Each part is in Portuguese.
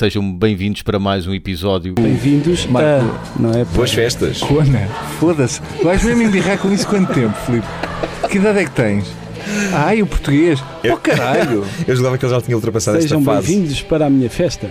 Sejam bem-vindos para mais um episódio. Bem-vindos Marco. a... Não é? pá? Boas festas. Cona. Foda-se. Vais mesmo embirrar com isso quanto tempo, Filipe? Que idade é que tens? Ai, o português. Oh, caralho. Eu julgava que ele já tinha ultrapassado Sejam esta fase. bem-vindos para a minha festa.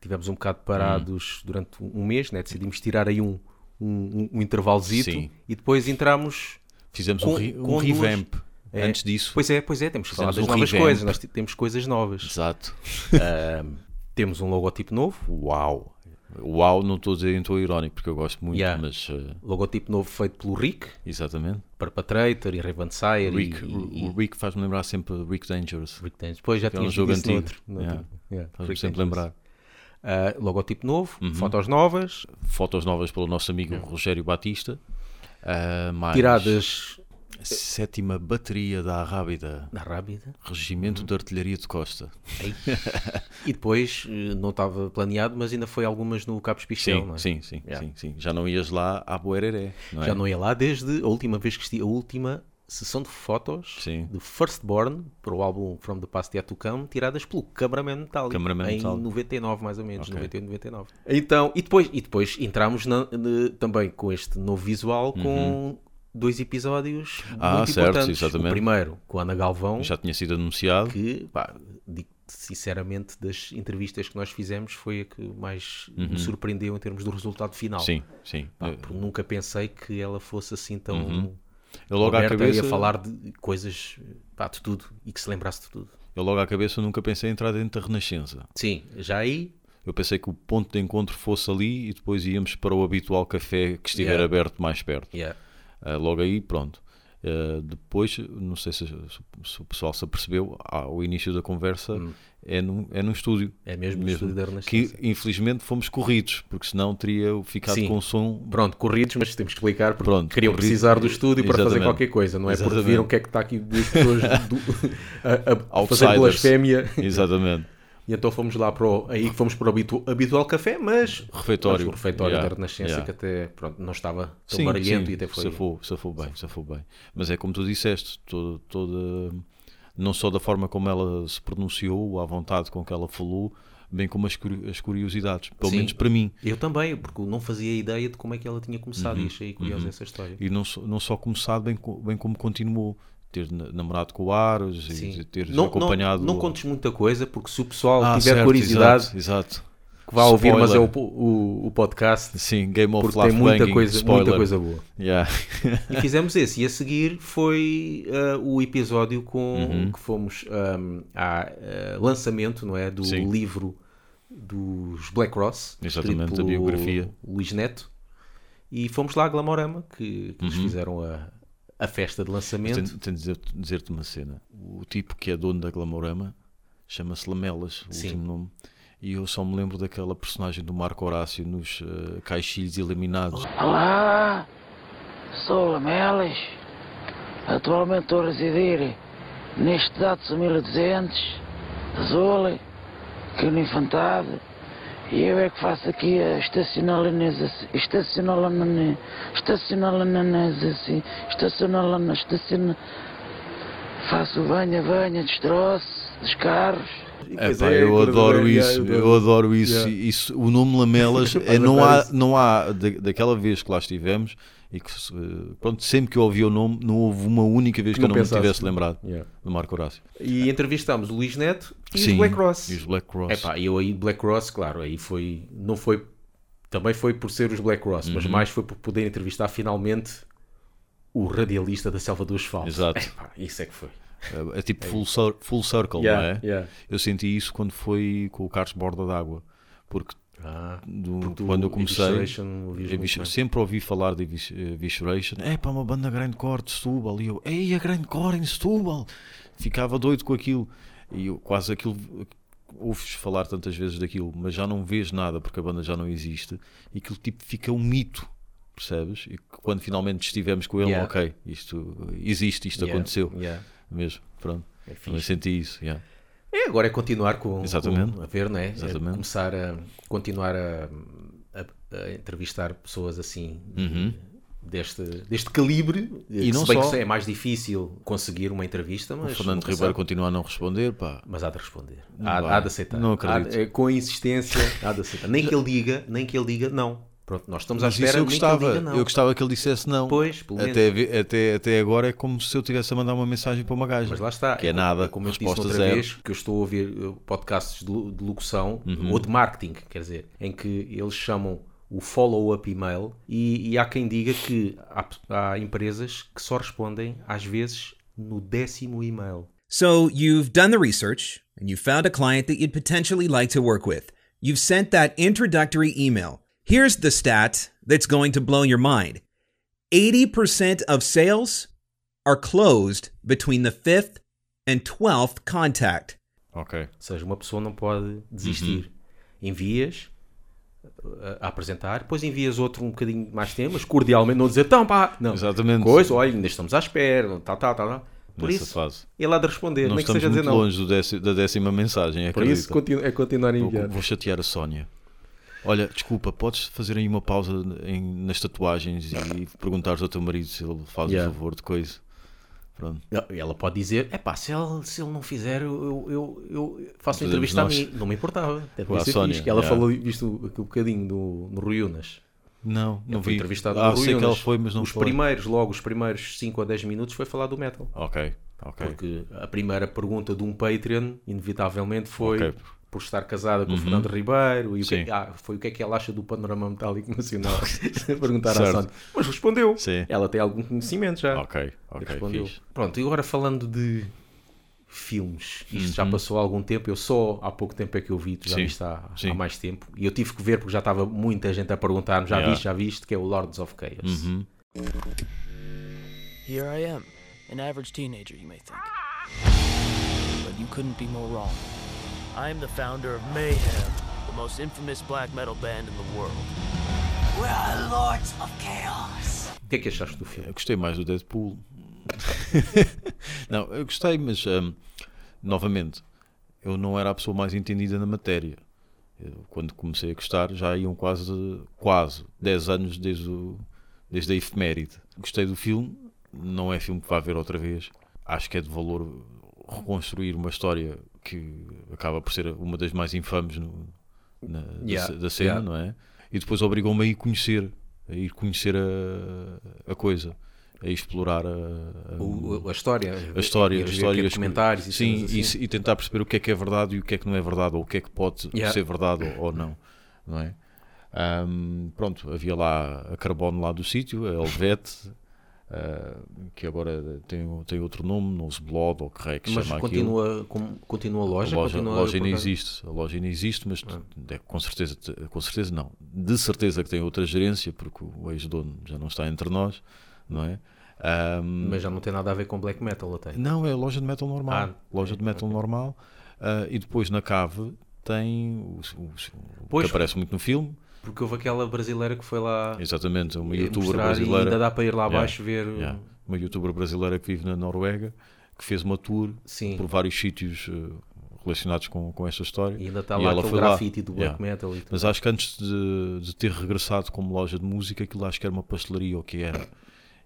Tivemos um bocado parados durante um mês, né? decidimos tirar aí um, um, um intervalozito Sim. e depois entramos. Fizemos Com- um, re- um revamp. É. Antes disso, Pois é, pois é, temos que falar das um novas revamp. coisas, nós temos coisas novas. exato. Temos um logotipo novo, Uau! Uau, não estou a dizer em tom irónico porque eu gosto muito, Yeah. mas uh, logotipo novo feito pelo Rick, exatamente. Perpetrator e Raven Sire Rick, e, e, o Rick faz-me lembrar sempre Rick Dangerous. Rick Daniels. Depois já é um tínhamos jogo no antigo. outro. no Yeah. outro. Yeah, Faz-me sempre Dangerous. lembrar. Ah, logotipo novo, Uhum. fotos novas, Fotos novas pelo nosso amigo Rogério Batista. Uh, tiradas Sétima bateria da Arrábida. na rábida. Regimento Uhum. de Artilharia de Costa. E depois eh, não estava planeado, mas ainda foi algumas no Cabo Espichel, Sim, não é? sim, sim, Yeah. sim, sim. Já não ias lá à Boereré, não é? Já não ia lá desde a última vez que estive, a última sessão de fotos Sim. de Firstborn para o álbum From the Past Yet to Come, tiradas pelo Cameraman Metallic Cameraman em Metallic. 99 mais ou menos, Ok. 98, 99. Então, e depois, e depois entramos na- também com este novo visual com dois episódios Uhum. Ah, muito certo, importantes. exatamente. O primeiro com a Ana Galvão, Já tinha sido anunciado. que, pá, digo sinceramente, das entrevistas que nós fizemos foi a que mais me surpreendeu em termos do resultado final. Uhum. Sim, sim. Pá, porque nunca pensei que ela fosse assim tão Uhum. Eu logo à cabeça, e a falar de coisas, pá, de tudo e que se lembrasse de tudo. eu logo à cabeça nunca pensei em entrar dentro da Renascença. Sim, já aí, Eu pensei que o ponto de encontro fosse ali e depois íamos para o habitual café que estiver Yeah. aberto mais perto. yeah. Ah, logo aí, pronto. Ah, depois, não sei se, se o pessoal se apercebeu, ao início da conversa é, num, é num estúdio. é mesmo, no estúdio da Renascença. Que infelizmente fomos corridos, porque senão teria ficado Sim. com o som. Pronto, corridos, mas temos que explicar porque Pronto, queriam corrido. precisar do estúdio para fazer Exatamente. qualquer coisa, não é? Porque Exatamente. viram o que é que está aqui duas pessoas do, a, a- fazer blasfémia Exatamente. E então fomos lá para o, aí fomos para o habitu- habitual café, mas Refeitório. mas o refeitório Yeah, da Renascença yeah. que até pronto, não estava tão Sim, barulhento sim, e até foi. safou, safou bem, safou bem. Mas é como tu disseste, toda, toda, não só da forma como ela se pronunciou, à vontade com que ela falou, bem como as, as curiosidades, pelo Sim. menos para mim. Eu também, porque não fazia ideia de como é que ela tinha começado Uhum, e achei curiosa essa história. E não só, não só começado, bem, bem como continuou. Ter na- namorado com o Aros e ter Não, acompanhado. não, não contes muita coisa, porque se o pessoal Ah, tiver certo, curiosidade, Exato, exato. que vá ouvir, mas é o, o, o podcast, Sim, Game of porque Life tem muita Banging, coisa, spoiler. muita coisa boa. Yeah. E fizemos esse. E a seguir foi ah, o episódio com Uhum. que fomos um, ao lançamento não é, do Sim. livro dos Black Cross, Exatamente, a biografia. Luís Neto. E fomos lá a Glamorama, que, que nos Uhum. fizeram a, a festa de lançamento. Tenho, tenho de dizer- dizer-te uma cena. O tipo que é dono da Glamorama chama-se Lamelas, o Sim. último nome. E eu só me lembro daquela personagem do Marco Horácio nos eh, caixilhos eliminados. Olá, sou Lamelas. Atualmente estou a residir neste Datsun 1200, Azul, aqui no Infantado. E eu é que faço aqui a estacionalanização, estacionalanização, estacionalanização, estacionalanização, estaciona... Faço banha, banha, destroço dos carros. Pois Epá, é, eu adoro isso, eu eu adoro isso. Yeah. isso o nome Lamelas, é, não há, não há da, daquela vez que lá estivemos, e que pronto, sempre que eu ouvi o nome, não houve uma única vez que, Que eu não não me tivesse lembrado Yeah. do Marco Horácio. E entrevistámos o Luís Neto e Sim, os Black Cross. E os Black Cross. Epá, eu aí Black Cross, claro, aí foi, não foi, também foi por ser os Black Cross, Uhum. mas mais foi por poder entrevistar finalmente o radialista da Selva do Asfalto. Exato. Epá, isso é que foi. É, é tipo full, cir- full circle, Yeah, não é? yeah. Eu senti isso quando foi com o Carlos Borda d'Água, porque Ah, do- quando eu comecei, bem. sempre ouvi falar de Evis- Evisceration, é para uma banda grande core de Setúbal, e eu, ei, a grande core em Setúbal, ficava doido com aquilo, e eu quase aquilo, ouves falar tantas vezes daquilo, mas já não vês nada porque a banda já não existe, e aquilo tipo fica um mito, percebes? E quando finalmente estivemos com ele, Yeah. ok, isto existe, isto Yeah, aconteceu, yeah. Mesmo, pronto, É também senti isso, yeah. É, agora é continuar com, Exatamente. com- a ver, não é? É Exatamente. começar a continuar a, a- a entrevistar pessoas assim Uhum. deste, deste calibre. E não se bem só. que é mais difícil conseguir uma entrevista, mas. O Fernando Ribeiro continua a não responder, pá. Mas há de responder. Há, há de aceitar. Não Há acredito. de- com a insistência, há de aceitar. Nem que ele diga, nem que ele diga não. Pronto, nós estamos à espera isso eu nem que ele gostava, diga não. eu gostava que ele dissesse não. Pois, pelo menos. até, até, até agora é como se eu tivesse a mandar uma mensagem para uma gaja. Mas lá está. Que é nada, como eu te disse resposta outra zero. vez, que eu estou a ouvir uh, podcasts de, de locução Uhum. ou de marketing, quer dizer, em que eles chamam o follow-up email e, e há quem diga que há, há empresas que só respondem às vezes no décimo e-mail. So you've done the research and you found a client that you'd potentially like to work with. You've sent that introductory email. Here's the stat that's going to blow your mind 80% of sales are closed between the fifth and 12th contact. Ok. Ou seja, uma pessoa não pode desistir. Uhum. Envias uh, a apresentar, depois envias outro um bocadinho mais tempo, mas cordialmente, não dizer, então pá, não. Exatamente. Coisa, olha, ainda estamos à espera, tal, tal, tal. Por Nessa isso, fase. ele há de responder, Não nem que estamos seja dizer muito não. longe do déci- da décima mensagem, Por isso continu- é continuar a Vou, enviar. vou chatear a Sónia. Olha, desculpa, podes fazer aí uma pausa em- nas tatuagens e perguntares ao teu marido se ele faz Yeah. o favor de coisa. Pronto. Ela pode dizer, é pá, se ele, se ele não fizer, eu, eu, eu, faço Fazemos entrevista nós. a mim. Não me importava. Até a devia ser Sónia, que ela yeah. falou, visto aquele bocadinho do, no Rui Unas. Não, não vi. entrevistado ah, no sei que ela foi, mas não Os foi. primeiros, logo, os primeiros 5 ou 10 minutos foi falar do metal. Ok, ok. Porque a primeira pergunta de um Patreon, inevitavelmente, foi Ok. Uhum. por estar casada com o Fernando Ribeiro e o que, é que- ah, foi o que é que ela acha do panorama metálico nacional. Perguntar à. Sónia. Mas respondeu. Sim. Ela tem algum conhecimento já. Ok, ok, respondeu. fixe. Pronto, e agora falando de filmes, isto já passou há algum tempo, eu só há pouco tempo é que eu vi, tu já Uhum. Sim, viste há, sim. há mais tempo, e eu tive que ver porque já estava muita gente a perguntar-me, já Yeah. viste, já viste, que é o Lords of Chaos. Uhum. Here I am, an average teenager, you may think. But you couldn't be more wrong. I am the founder of Mayhem, the most infamous black metal band in the world. We are lords of chaos. O que é que achaste do filme? Eu gostei mais do Deadpool. não, eu gostei, mas hum, novamente, eu não era a pessoa mais entendida na matéria. Eu, quando comecei a gostar, já iam quase, quase 10 anos desde, o, desde a efeméride. Gostei do filme, não é filme que vá ver outra vez. Acho que é de valor reconstruir uma história que acaba por ser uma das mais infames no- na- da Yeah, ce- da cena, yeah. não é? E depois obrigou-me a ir conhecer, a ir conhecer a, a coisa, a explorar a, a- O- a história, a história, a história as- comentários e sim, e, assim. se- e tentar perceber o que é que é verdade e o que é que não é verdade, ou o que é que pode Yeah. ser verdade ou, ou não, não é? Ahm, pronto, havia lá a Carbono lá do sítio, a Helvete, ah, que agora tem, tem outro nome, Nose Blood, ou que raio que se Mas chama continua, continua a loja? A loja, continua a loja ainda existe, a loja ainda existe, mas Ah. é, com certeza, com certeza não. De certeza que tem outra gerência, porque o ex-dono já não está entre nós, não é? Ahm, Mas já não tem nada a ver com black metal, até. não, é loja de metal normal. Ah, loja de metal normal. Ah, e depois na cave tem o, o- o Pois. que aparece muito no filme. Porque houve aquela brasileira que foi lá Exatamente, uma eh, youtuber e ainda brasileira. dá para ir lá Yeah, abaixo ver. yeah, uma youtuber brasileira que vive na Noruega, que fez uma tour Sim. por vários sítios eh, relacionados com, com esta história. E ainda está lá ela foi lá. grafite do black Yeah. metal. Mas acho que antes de, de ter regressado como loja de música, aquilo acho que era uma pastelaria ou o que era.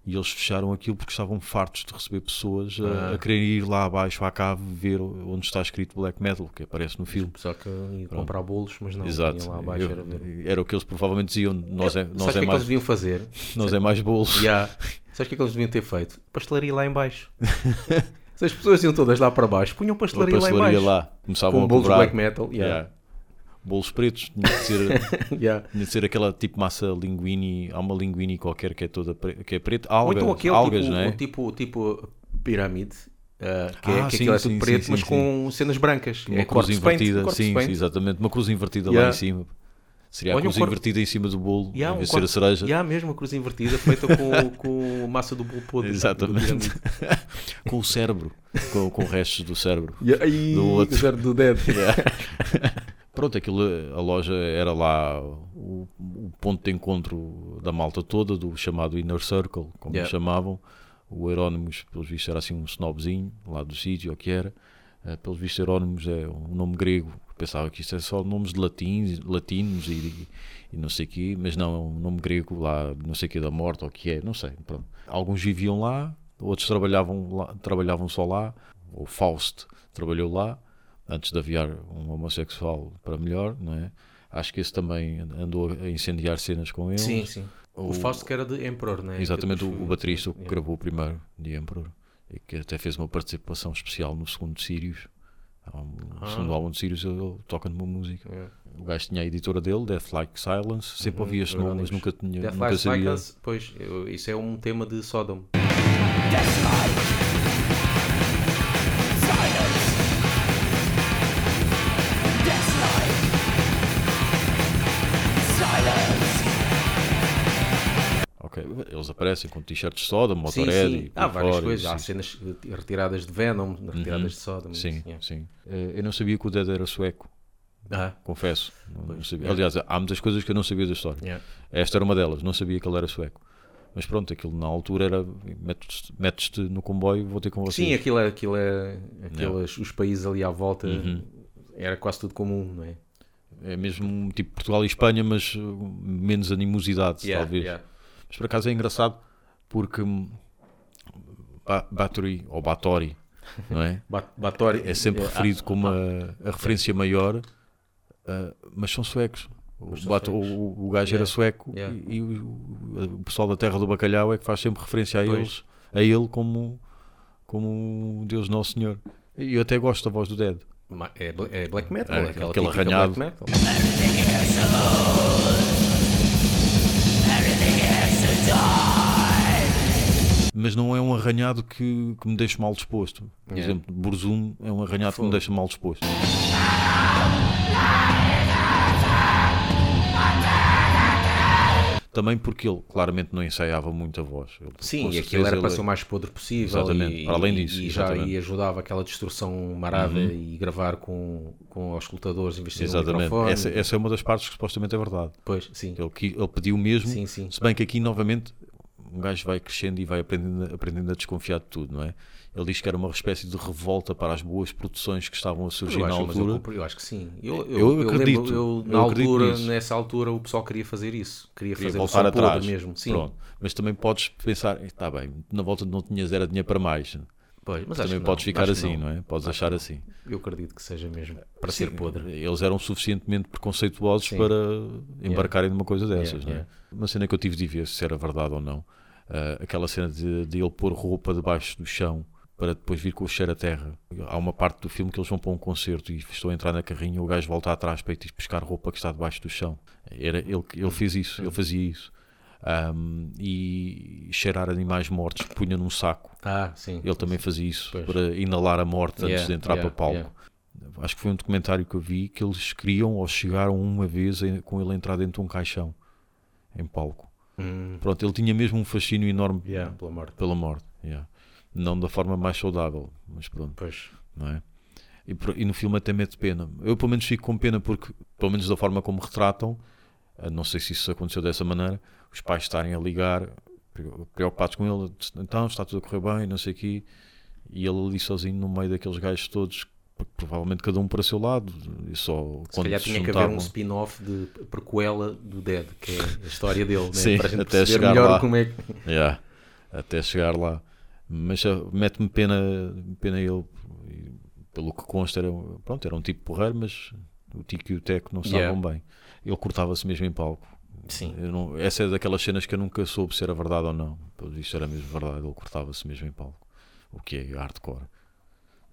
E eles fecharam aquilo porque estavam fartos de receber pessoas a, Ah. a quererem ir lá abaixo à cave ver onde está escrito black metal, que aparece no filme. Só que ia comprar bolos, mas não, Exato. lá abaixo. Eu- era ver. era o que eles provavelmente diziam. Nós é, Sabes nós que é, é que eles mais, deviam fazer? nós é mais bolos. Yeah. Sabes o que é que eles deviam ter feito? Pastelaria lá em baixo. Se as pessoas iam todas lá para baixo, punham Uma pastelaria, lá em pastelaria baixo. lá. Começavam Com a bolos cobrar. black metal. Yeah. Yeah. Bolos pretos. Tinha de ser, Yeah. tinha de ser aquela tipo massa linguini. Há uma linguini qualquer que é toda pre- que é preta. Algas, Ou então aquele algas tipo, não é? o tipo, tipo pirâmide. ah, que é, Ah, que sim, aquilo é sim, preto, sim, mas sim, com cenas brancas. Uma é cruz invertida, paint. sim, exatamente. Uma cruz invertida Yeah. lá em cima. Seria a Olha, um cruz corpo- invertida em cima do bolo, Yeah, em um vez de ser a cereja. Yeah, mesmo a cruz invertida feita com, com massa do bolo podre. do Exatamente. pirâmide. com o cérebro, com, com restos do cérebro. Yeah, Do outro. do dead. Pronto, aquilo, a loja era lá o, o ponto de encontro da malta toda, do chamado Inner Circle, como Yeah. chamavam. O Herónimos, pelos vistos, era assim um snobzinho lá do sítio, ou que era. Eh, pelos vistos, Herónimos é um nome grego Pensava que isto é só nomes de latins, latinos e, e não sei o quê, mas não, é um nome grego lá, não sei o quê da morte ou o que é, não sei. Pronto. Alguns viviam lá, outros trabalhavam, lá, trabalhavam só lá. O Faust trabalhou lá, antes de aviar um homossexual para melhor, não é? Acho que esse também andou a incendiar cenas com ele. Sim, sim. O, O- Fausto que era de Emperor, né? Exatamente, Que o, depois o baterista que gravou o primeiro de Emperor e que até fez uma participação especial no segundo de Sirius. Um- Ah. O segundo álbum de Sirius ele toca numa música. Yeah. O gajo tinha a editora dele, Death Like Silence. Sempre Uhum, ouvi este nome, mas nunca, tinha, Death nunca Like sabia. Cycles, pois, isso é um tema de Sodom. Ok, Eles aparecem com t-shirts de soda, Sim, Motorhead sim. e Há várias fora, coisas. sim. Há cenas retiradas de Venom, retiradas de Sodom. Sim, yeah. sim. Eh, Eu não sabia que o Dead era sueco, Ah, confesso. Não- não sabia. é. Aliás, há muitas coisas que eu não sabia da história. yeah. Esta era uma delas, não sabia que ele era sueco. Mas pronto, aquilo na altura era metes-te no comboio, vou ter com vocês. Sim, aquilo é, aquilo é aqueles, os países ali à volta Uhum. era quase tudo comum, não é? É mesmo tipo Portugal e Espanha, mas uh, menos animosidade, Yeah, talvez. yeah. Mas por acaso é engraçado porque hum, Ba- Bathory ou Batori, não é? Bat- Batori É sempre ah, referido como a, a referência maior, uh, mas são suecos. O, Mas são Bat- suecos. o- o gajo era Yeah, sueco yeah. e, e o, o pessoal da Terra do Bacalhau é que faz sempre referência a, Pois. eles, a ele como, como Deus Nosso Senhor. E eu até gosto da voz do Dead. é, bla- é black metal, É, aquele arranhado. black metal. Mas não é um arranhado que, que me deixa mal disposto. Por Yeah. exemplo, Burzum é um arranhado que me Fogo. deixa mal disposto. Também porque ele claramente não ensaiava muito a voz. Ele, Sim, e aquilo era para ele- ser o mais podre possível. Exatamente, e, para além disso, E, já. Uhum. e ajudava aquela distorção marada e gravar com, com os escutadores um Exatamente. microfone. Essa, essa é uma das partes que supostamente é verdade. Pois, sim. Ele, ele pediu mesmo, Sim, sim. se bem que aqui novamente um gajo vai crescendo e vai aprendendo, aprendendo a desconfiar de tudo, não é? Ele diz que era uma espécie de revolta para as boas produções que estavam a surgir Eu na acho, eu, altura. compre- eu acho que sim. Eu, Eu eu, acredito. lembro- eu, na Eu altura, nisso. nessa altura, o pessoal queria fazer isso. Queria, Queria fazer voltar atrás. mesmo. Sim. Pronto. Mas também podes pensar, está bem, na volta não tinhas era dinheiro para mais. Pois, mas também podes não, ficar assim, não. é? Podes Acho achar que assim. Eu acredito que seja mesmo para ser Sim, podre. Eles eram suficientemente preconceituosos Sim. para embarcarem numa coisa dessas. Yeah, não é? yeah. Uma cena que eu tive de ver se era verdade ou não. ah, aquela cena de, de ele pôr roupa debaixo do chão para depois vir com o cheiro a terra. Há uma parte do filme que eles vão para um concerto e estão a entrar na carrinha o gajo volta atrás para ir buscar roupa que está debaixo do chão. Era, ele, ele fez isso, ele fazia isso. Ahm, e cheirar animais mortos que punha num saco. Ah, sim. Ele também fazia isso Pois. para inalar a morte antes Yeah, de entrar yeah, para palco. yeah. Acho que foi um documentário que eu vi que eles queriam ou chegaram uma vez com ele entrar dentro de um caixão em palco. Hum, Pronto, ele tinha mesmo um fascínio enorme pela morte. pela morte. yeah. Não da forma mais saudável, mas pronto, Pois. não é? E, e no filme até mete pena. Eu pelo menos fico com pena porque, pelo menos da forma como retratam, eh, não sei se isso aconteceu dessa maneira, os pais estarem a ligar, pre- preocupados com ele, então está tudo a correr bem, não sei o quê, e ele ali sozinho no meio daqueles gajos todos, provavelmente cada um para o seu lado, e só Se quando calhar tinha que haver juntavam. um spin-off de prequela do Dead, que é a história dele, né? Sim, para a gente até chegar melhor lá. como é que. Yeah, até chegar lá. Mas mete-me pena, pena ele, pelo que consta, era, um- pronto, era um tipo porreiro, mas o Tico e o Teco não Yeah. estavam bem. Ele cortava-se mesmo em palco. Sim. Não- essa é daquelas cenas que eu nunca soube se era verdade ou não. Pelo visto era mesmo verdade, ele cortava-se mesmo em palco. O que é hardcore.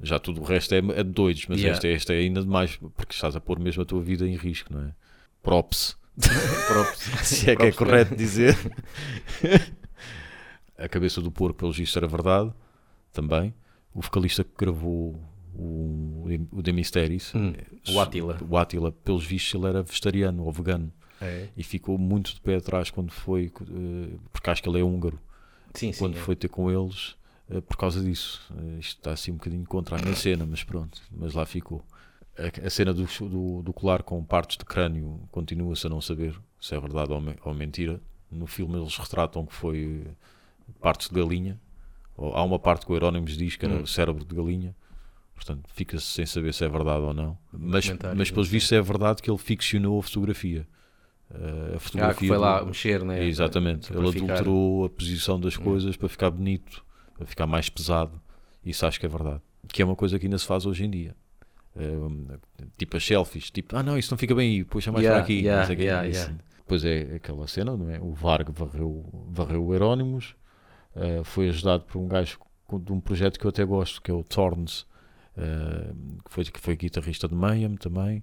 Já tudo o resto é, é de doidos, mas Yeah. esta, esta é ainda demais, porque estás a pôr mesmo a tua vida em risco, não é? Props. Props. se é que é correto dizer. a cabeça do porco, pelo visto, era verdade também. O vocalista que gravou o, o The Mysteries, Hum, o Attila. o pelos vistos, ele era vegetariano ou vegano É. e ficou muito de pé atrás quando foi, eh, porque acho que ele é húngaro, Sim, sim. quando é. foi ter com eles eh, por causa disso. Eh, Isto está assim um bocadinho contra a minha cena, mas pronto, mas lá ficou. A, a cena do, do, do colar com partes de crânio continua-se a não saber se é verdade ou, me- ou mentira. No filme eles retratam que foi partes de galinha. Há uma parte que o Herónimos diz que era Hum. o cérebro de galinha. Portanto, fica-se sem saber se é verdade ou não. Mas, mas pelos vistos é verdade que ele ficcionou a fotografia. Uh, a Ah, fotografia que foi lá do- mexer, né? Exatamente. Ele ficar- Hum. adulterou a posição das coisas para ficar bonito, para ficar mais pesado. Isso acho que é verdade. Que é uma coisa que ainda se faz hoje em dia. Um, tipo as selfies, tipo, ah não, isso não fica bem aí, puxa mais Yeah, para aqui. yeah, yeah, yeah. Depois é aquela cena, não é? O Varg varreu, varreu o Herónimos, uh, foi ajudado por um gajo de um projeto que eu até gosto, que é o Thorns, uh, que, foi, que foi guitarrista de Mayhem também.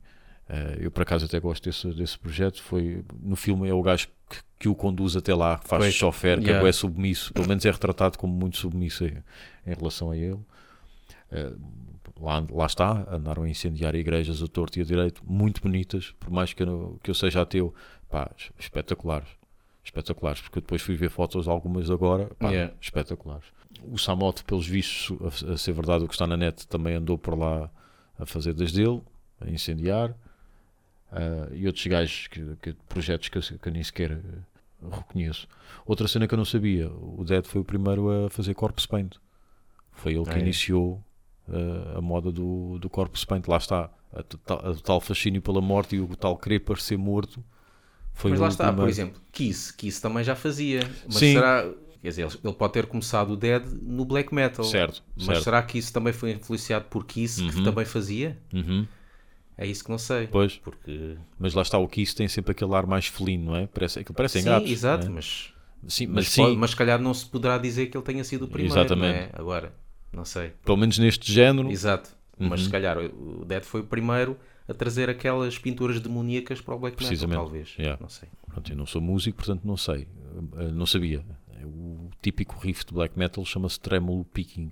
Uh, eu por acaso até gosto desse, desse projeto. Foi, no filme é o gajo que, que o conduz até lá, que faz Pois, chofer, que yeah. é submisso, pelo menos é retratado como muito submisso em, em relação a ele. Uh, lá, lá está, andaram a incendiar igrejas a torto e a direito, muito bonitas, por mais que eu, que eu seja ateu, pá, es- espetaculares. Espetaculares, porque eu depois fui ver fotos algumas agora, pá, Yeah. espetaculares. O Samot, pelos vistos, a, a ser verdade o que está na net, também andou por lá a fazer das dele, a incendiar. Ah, e outros gajos, que, que- projetos que eu, que eu nem sequer eh, reconheço. Outra cena que eu não sabia, o Dead foi o primeiro a fazer corpse paint. Foi ele que Ah, é? iniciou uh, a moda do, do corpse paint. Lá está, a tal fascínio pela morte e o tal querer parecer morto. Foi Mas lá está, por primeiro. exemplo, Kiss, Kiss também já fazia. Mas Sim. será. Quer dizer, ele- pode ter começado o Dead no black metal. Certo, Mas certo. será que isso também foi influenciado por Kiss, que Uhum. também fazia? Uhum, É isso que não sei. pois, Porque. mas lá está, o Kiss tem sempre aquele ar mais felino, não é? Parece, aquilo parecem sim, gatos. exato, é? mas. Sim, mas, Mas, sim, pode- mas se calhar não se poderá dizer que ele tenha sido o primeiro. Exatamente. Não é? Agora, não sei. pelo menos neste género. Exato. Mas Uhum. se calhar o Dead foi o primeiro a trazer aquelas pinturas demoníacas para o black metal, talvez. Yeah. Não sei. Pronto, eu não sou músico, portanto não sei. Uh, não sabia. O típico riff de black metal chama-se tremolo picking.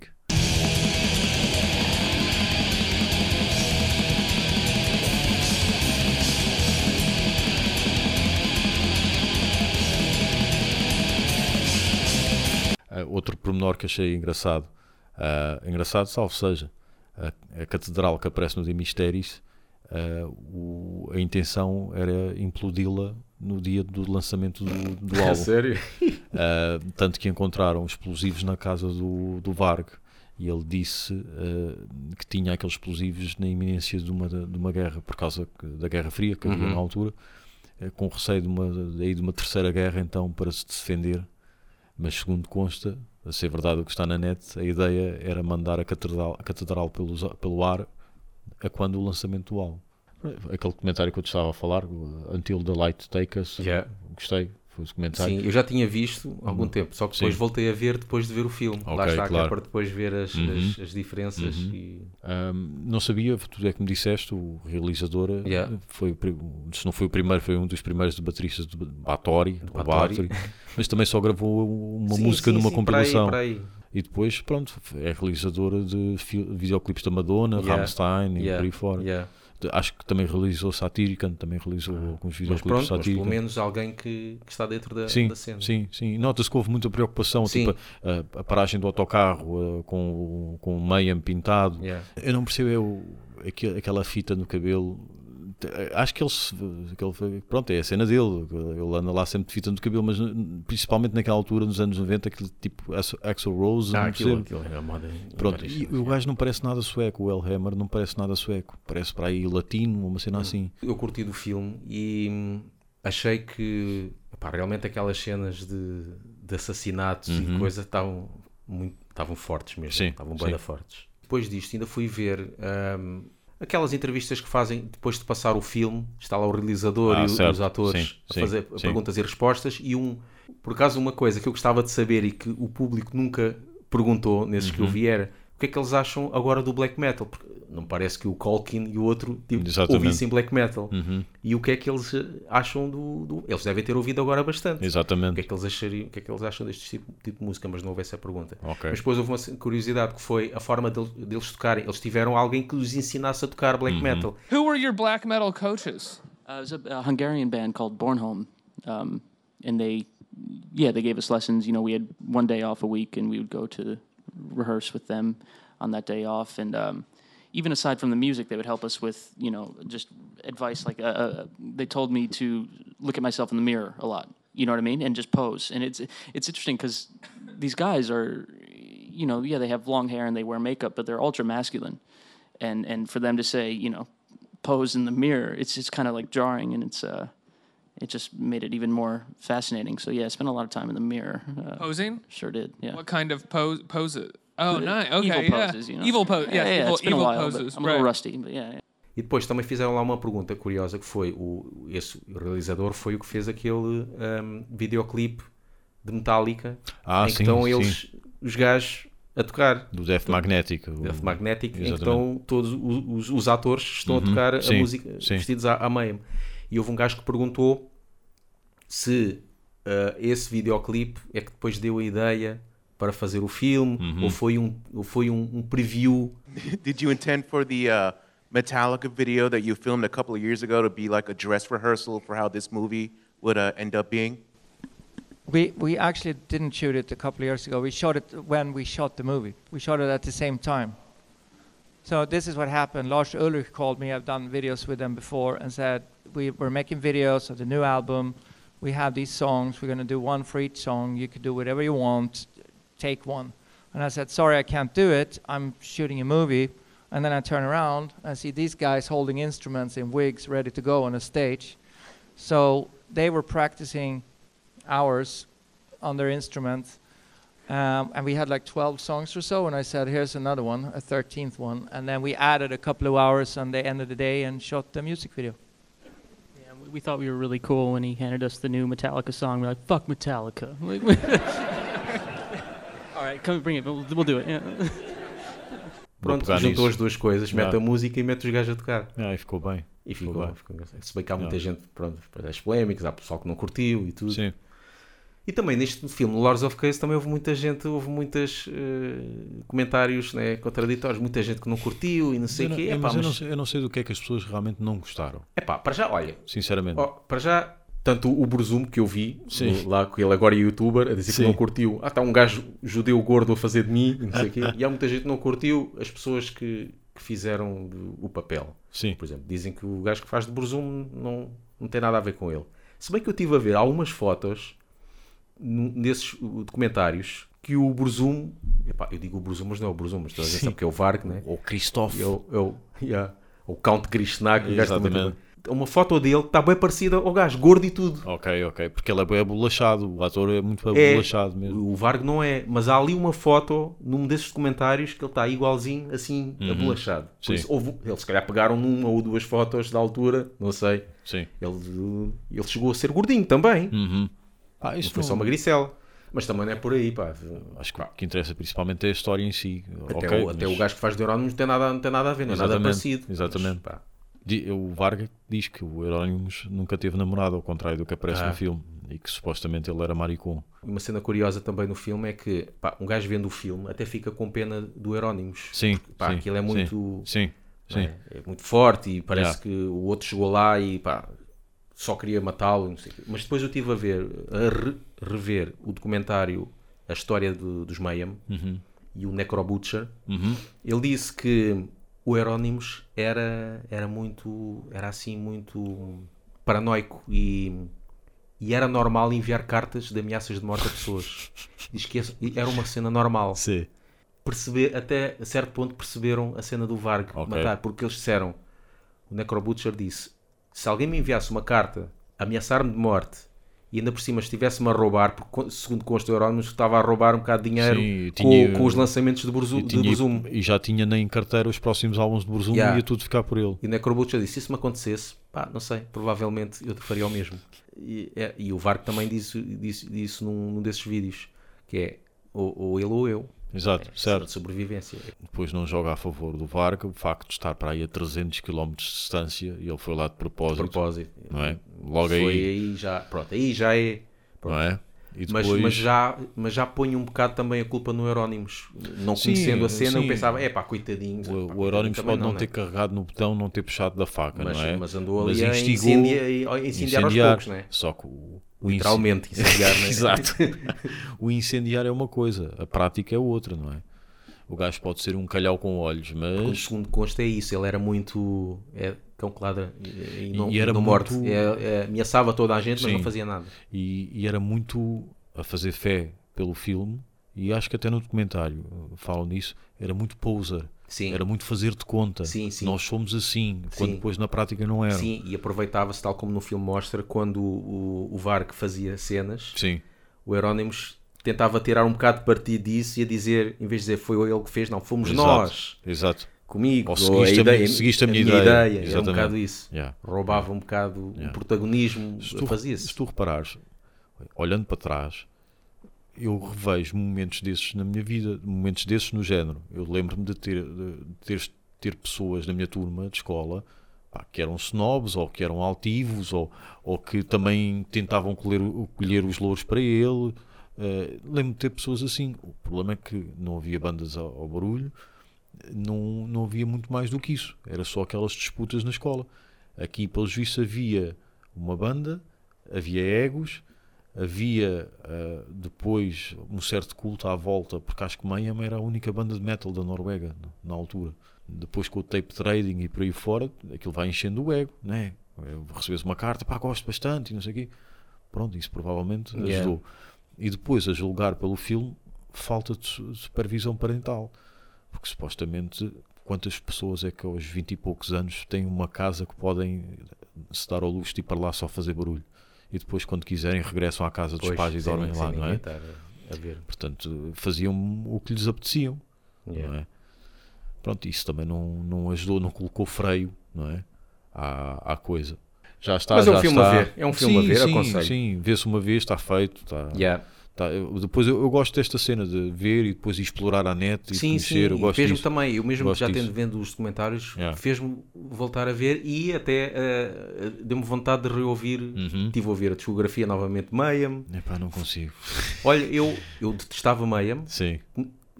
Uh, outro pormenor que achei engraçado, uh, engraçado, salvo seja, a, a catedral que aparece no The Mysteries, uh, o- a intenção era implodi-la no dia do lançamento do, do álbum. sério? Uh, tanto que encontraram explosivos na casa do, do Varg e ele disse uh, que tinha aqueles explosivos na iminência de uma, de uma guerra, por causa da Guerra Fria que havia Uhum. na altura, uh, com receio de uma, de uma terceira guerra, então, para se defender. Mas, segundo consta, a ser verdade o que está na net, a ideia era mandar a catedral, a catedral pelos, pelo ar a quando o lançamento do álbum. Aquele comentário que eu te estava a falar, o Until the Light Take Us, Yeah. gostei. Sim, eu já tinha visto há algum tempo, só que depois Sim. voltei a ver depois de ver o filme. Lá Ok, está, é claro. para depois ver as, Uhum. as, as diferenças e. Ahm, não sabia, tu é que me disseste, o realizador eh, Yeah. foi, se não foi o primeiro, foi um dos primeiros de bateristas de Bathory, ou Bathory. Bathory, mas também só gravou uma Sim, música sim, numa sim, para aí, compilação. para aí. E depois, pronto, é realizadora de videoclipes da Madonna, Yeah. Rammstein e Yeah, por aí fora. yeah. De- Acho que também realizou Satirican, também realizou alguns Mas videoclipes pronto, mas pelo menos alguém que, que está dentro da, Sim, da cena. sim, sim. E Nota-se que houve muita preocupação, Sim. tipo a, a paragem do autocarro eh, com, o- com o meia pintado. Eu não percebo é aquele- aquela fita no cabelo. Te- Acho que ele, se- que ele pronto, é a cena dele. Ele anda lá sempre de fita no cabelo, mas principalmente naquela altura, nos anos 90, aquele tipo Axl Rose. Ah, aquilo, aquilo é moda. Pronto, e o gajo não parece nada sueco, o Elhammer não parece nada sueco, parece para aí latino, uma cena assim. eu curti do filme e hum, achei que epá, realmente aquelas cenas de, de assassinatos e de coisa estavam muito estavam fortes mesmo, Uhum. Sim, estavam bem fortes. Depois disto ainda fui ver hum, aquelas entrevistas que fazem depois de passar o filme, está lá o realizador Ah, e, certo. os atores Sim, a fazer sim. perguntas e respostas e um por acaso uma coisa que eu gostava de saber e que o público nunca perguntou nesses Uhum. que eu vi era o que é que eles acham agora do black metal? Porque não parece que o Colkin e o outro tipo, Exatamente. ouvissem black metal. Uhum. E o que é que eles acham do, do- Eles devem ter ouvido agora bastante. O que Exatamente. é que eles achariam, o que é que eles acham deste tipo, tipo de música, mas não houve essa pergunta. Ok. Mas depois houve uma curiosidade que foi a forma del- deles tocarem. Eles tiveram alguém que os ensinasse a tocar Uhum. black metal. Who were your black metal coaches? Uh, it was a, a Hungarian band called Bornholm, um, and they, yeah, they gave us lessons. You know, we had one day off a week, and we would go to rehearse with them on that day off. And um, even aside from the music, they would help us with, you know, just advice. Like, uh, uh, they told me to look at myself in the mirror a lot. You know what I mean? And just pose. And it's it's interesting because these guys are, you know, yeah, they have long hair and they wear makeup, but they're ultra masculine. and and for them to say, you know, pose in the mirror, it's just kind of like jarring, and it's uh, it just made it even more fascinating. So yeah, I spent a lot of time in the mirror. Uh, Posing? Sure did. Yeah. What kind of pose poses? Oh, Uh, nice. Okay, evil yeah. poses, you know. Evil pose. Yeah, Yes, yeah, evil, it's been a evil while, but poses. I'm a little right. rusty, but yeah. yeah. E depois também fizeram lá uma pergunta curiosa que foi o esse realizador foi o que fez aquele um, videoclipe de Metallica Ah, em que sim, estão sim. eles os gajos a tocar Do Death Magnetic. o- Death Magnetic em que Exatamente. estão todos os, os- os atores estão a tocar a Sim, música sim. vestidos à, à meia e houve um gajo que perguntou se uh, esse videoclipe é que depois deu a ideia para fazer o filme Uhum. ou foi um ou foi um, um preview Did you intend for the uh, Metallica video that you filmed a couple of years ago to be like a dress rehearsal for how this movie would uh, end up being? We we actually didn't shoot it a couple of years ago. We shot it when we shot the movie. We shot it at the same time. So this is what happened. Lars Ulrich called me. I've done videos with them before and said we were making videos of the new album. We have these songs. We're going to do one for each song. You could do whatever you want. Take one. And I said, sorry, I can't do it. I'm shooting a movie. And then I turn around and see these guys holding instruments in wigs ready to go on a stage. So they were practicing hours on their instruments. Um, and we had like 12 songs or so. And I said, here's another one, a 13th one. And then we added a couple of hours on the end of the day and shot the music video. Yeah, we- we thought we were really cool when he handed us the new Metallica song. We're like, fuck Metallica. All right, come bring it. We'll, we'll do it. Yeah. Pronto, juntou nisso. as duas coisas mete Ah. a música e mete os gajos a tocar Ah, e ficou bem. e Ficou ficou, bem. ficou se bem que há muita Ah. gente pronto, para as polémicas há pessoal que não curtiu e tudo Sim. E também neste filme, Lords of Chaos, também houve muita gente, houve muitos comentários né, contraditórios, muita gente que não curtiu e não sei Eu o não- quê. é, mas eu, não mas, sei, eu não sei do que é que as pessoas realmente não gostaram. epá, para já, olha, Sinceramente. para já, tanto o Brusumo que eu vi, Sim. lá que ele agora é youtuber, a dizer Sim. que não curtiu. Ah, está um gajo judeu gordo a fazer de mim, e não sei o quê. E há muita gente que não curtiu as pessoas que, que fizeram o papel. Sim. Por exemplo, dizem que o gajo que faz de Brusumo não, não tem nada a ver com ele. Se bem que eu estive a ver algumas fotos nesses documentários que o Brusumo, epá, eu digo o Brusumo, mas não é o Brusumo, mas toda a gente sabe que é o Varg, né? Ou Christoph. E é o, é o, yeah, o Count Krishnak, o gajo também Exatamente. uma foto dele que está bem parecida ao gajo, gordo e tudo. Ok, ok. Porque ele é bem abolachado. O ator é muito É, abolachado mesmo. o Varg não é, mas há ali uma foto num desses documentários que ele está igualzinho, assim, Uhum. abolachado. Por isso, houve, eles se calhar pegaram numa ou duas fotos da altura, não sei. Sim. Ele, ele chegou a ser gordinho também. Uhum. Ah, Não foi não- só uma gricela. Mas também não é por aí, pá. Acho que o que interessa principalmente é a história em si. Até, Ok, o, até mas- o gajo que faz de Euronymous não tem nada, não tem nada a ver, não é nada parecido. exatamente. Mas, O Varga diz que o Euronymous nunca teve namorado, ao contrário do que aparece Ah. no filme. E que supostamente ele era maricom. uma cena curiosa também no filme é que pá, um gajo vendo o filme até fica com pena do Euronymous. Sim, Pá, sim, aquilo é sim, muito. Sim, não sim. É? É muito forte e parece Yeah. que o outro chegou lá e pá, só queria matá-lo. Mas depois eu estive a ver, a re- rever o documentário A História do- dos Mayhem Uhum. e o Necro Butcher. Uhum. Ele disse que o Euronymous era, era muito, era assim, muito paranoico e, e era normal enviar cartas de ameaças de morte a pessoas. Diz que era uma cena normal. Sim. Perceber, até a certo ponto perceberam a cena do Varg Ok. matar, porque eles disseram, o Necro Butcher disse, se alguém me enviasse uma carta ameaçar-me de morte e ainda por cima estivesse-me a roubar, porque segundo consta o Euronymous estava a roubar um bocado de dinheiro Sim, e com, tinha- com os lançamentos de, Burzu, E, de tinha- Burzum. e já tinha nem carteira os próximos álbuns de Burzum Yeah. e ia tudo ficar por ele. E o Necrobutcher disse: se isso me acontecesse, pá, não sei, provavelmente eu faria o mesmo. E, é- e o Varg também disse, disse, disse num, num desses vídeos: que é ou, ou ele ou eu. Exato, É, certo. de sobrevivência. Depois não joga a favor do Varga, o facto de estar para aí a 300 km de distância e ele foi lá de De propósito. propósito. Não é? Logo Foi aí, aí já, pronto, aí já é. pronto. não é? E Mas, depois, mas, já, mas já põe um bocado também a culpa no Euronymous. Não Sim, conhecendo a cena, eu sim. pensava, é pá, coitadinho. pá, o, o Euronymous também pode não, né? ter carregado no botão, não ter puxado da faca, mas, não é? mas andou ali Mas a instigou- incendiar, a incendiar aos poucos, né? Só que o, o Literalmente, incendiar, né? Exato. o incendiar é uma coisa, a prática é outra, não é? O gajo pode ser um calhau com olhos, Porque o mas segundo consta é isso, ele era muito é, cão que ladra e, não, E era não muito- É, é, ameaçava toda a gente, mas Sim. não fazia nada. e, e era muito a fazer fé pelo filme e acho que até no documentário uh, falam nisso, era muito poser. Sim. Era muito fazer de conta. Sim, sim. Nós somos assim, quando depois na prática não eram. Sim, e aproveitava-se, tal como no filme mostra, quando o, o VAR que fazia cenas, Sim. o Euronymous tentava tirar um bocado de partido disso e a dizer, em vez de dizer foi ele que fez, não, fomos Exato, nós. Exato. Comigo, Ou seguiste, a, a, minha, ideia, seguiste a minha, ideia. ideia. Era um Exatamente. bocado isso. Yeah. Roubava um bocado Yeah. o protagonismo, Se tu, fazia-se. se tu reparares, olhando para trás, eu revejo momentos desses na minha vida, momentos desses no género. Eu lembro-me de ter, de ter, ter pessoas na minha turma de escola pá, que eram snobs ou que eram altivos ou, ou que também tentavam colher, colher os louros para ele. Eh, lembro-me de ter pessoas assim. O problema é que não havia bandas ao, ao barulho, não, não havia muito mais do que isso. Era só aquelas disputas na escola. Aqui, pelos vistos, havia uma banda, havia egos, havia ah, depois um certo culto à volta, porque acho que Mayhem era a única banda de metal da Noruega na, altura. Depois com o tape trading e por aí fora, aquilo vai enchendo o ego, né? Recebes uma carta, pá, gosto bastante e não sei o quê. Pronto, isso provavelmente Yeah. ajudou. E depois, a julgar pelo filme, falta de su- supervisão parental. Porque supostamente, quantas pessoas é que aos 20 e poucos anos têm uma casa que podem se dar ao luxo de ir para lá só fazer barulho? E depois, quando quiserem, regressam à casa dos Pois, pais e dormem sem lá, não é? a- a. Portanto, faziam o que lhes apeteciam. Yeah. Não é? Pronto, isso também não, não ajudou, não colocou freio não é? à, à coisa. Já está, Mas é um já filme a está. ver, é um filme a Sim, ver, sim, aconselho. Sim, vê-se uma vez, está feito. Está, Yeah. Está- eu- depois eu, eu gosto desta cena de ver e depois explorar a net e Sim, conhecer. sim, eu gosto fez-me também, eu mesmo Gosto já disso. tendo vendo os documentários, Yeah. fez-me voltar a ver e até eh, deu-me vontade de reouvir, Uhum. tive a ouvir a discografia novamente de Mayhem. Epá, não consigo. Olha, eu, eu detestava Mayhem Sim.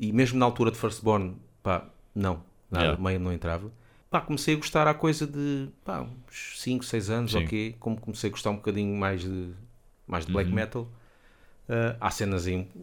e mesmo na altura de Firstborn, pá, não, nada, Yeah. Mayhem não entrava. Pá, comecei a gostar há coisa de pá, uns 5, 6 anos, Sim. ok, como comecei a gostar um bocadinho mais de, mais de black Uhum. metal. Ah, há cenas aí que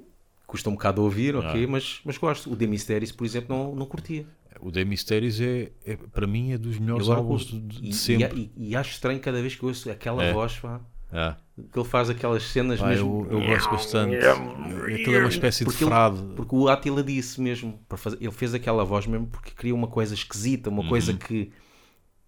custa um bocado a ouvir, ok, Ah. mas, mas gosto. O The Mysteries, por exemplo, não, não curtia. O The Mysteries é, é, para mim, é dos melhores álbuns de, de e, sempre. E, e acho estranho cada vez que ouço aquela É. voz, pá, Ah. que ele faz aquelas cenas Pá, mesmo. eu, eu gosto bastante. Aquilo é uma espécie de Porque ele- frade. porque o Attila disse mesmo, para fazer, ele fez aquela voz mesmo porque queria uma coisa esquisita, uma coisa Uhum. que,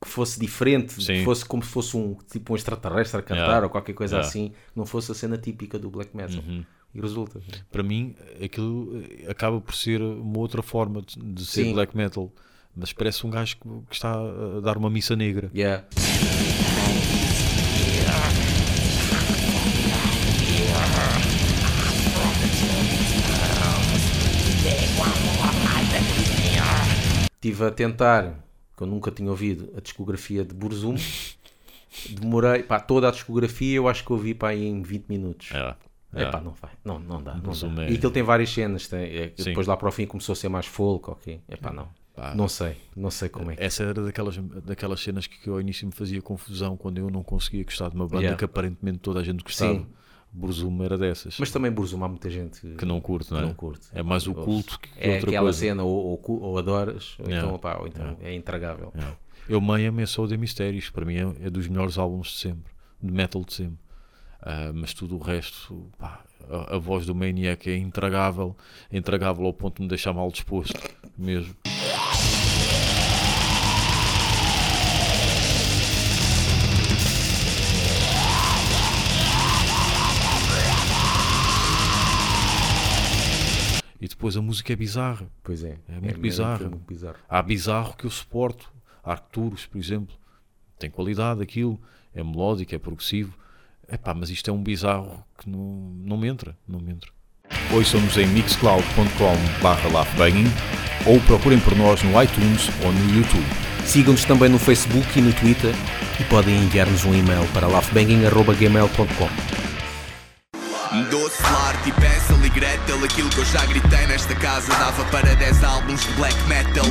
que fosse diferente, Sim. que fosse como se fosse um tipo um extraterrestre a cantar Yeah. ou qualquer coisa Yeah. assim, não fosse a cena típica do black metal. Uhum. E resulta. Para mim, aquilo eh, acaba por ser uma outra forma de, de ser Sim. black metal. Mas parece um gajo que, que está a dar uma missa negra. Yeah. Estive a tentar, que eu nunca tinha ouvido, a discografia de Burzum. Demorei, pá, toda a discografia eu acho que ouvi pá, em 20 minutos. É, É, pá, não vai, não, não dá. Não dá. é- E aquilo tem várias cenas, tem, é, depois lá para o fim começou a ser mais folk, ok. É pá, não. Não sei, não sei como é que. Essa era daquelas, daquelas cenas que, que ao início me fazia confusão quando eu não conseguia gostar de uma banda Yeah. que aparentemente toda a gente gostava. Sim. Burzum era dessas. Mas também Burzum há muita gente que não curte, não é? que não curte. É mais o culto que, que é outra aquela coisa. cena, ou, ou, ou adoras, ou Yeah. então, pá, ou então Yeah. é intragável. Yeah. Eu é só o The Mistérios, para mim é, é dos melhores álbuns de sempre, de metal de sempre. Ah, mas tudo o resto, pá, a, a voz do Maniac é intragável, é intragável ao ponto de me deixar mal disposto mesmo. E depois a música é bizarra. Pois é, É é muito mesmo, bizarra. é muito bizarro. Há bizarro que eu suporto. Arcturus, por exemplo. Tem qualidade aquilo. É melódico, é progressivo. Epá, mas isto é um bizarro que não, não me entra. Não me entra. Ouçam-nos em mixcloud.com/laughbanging ou procurem por nós no iTunes ou no YouTube. Sigam-nos também no Facebook e no Twitter e podem enviar-nos um e-mail para laughbanging.gmail.com Doce, lar, tipo Hansel e Gretel Aquilo que eu já gritei nesta casa Dava para 10 álbuns de black metal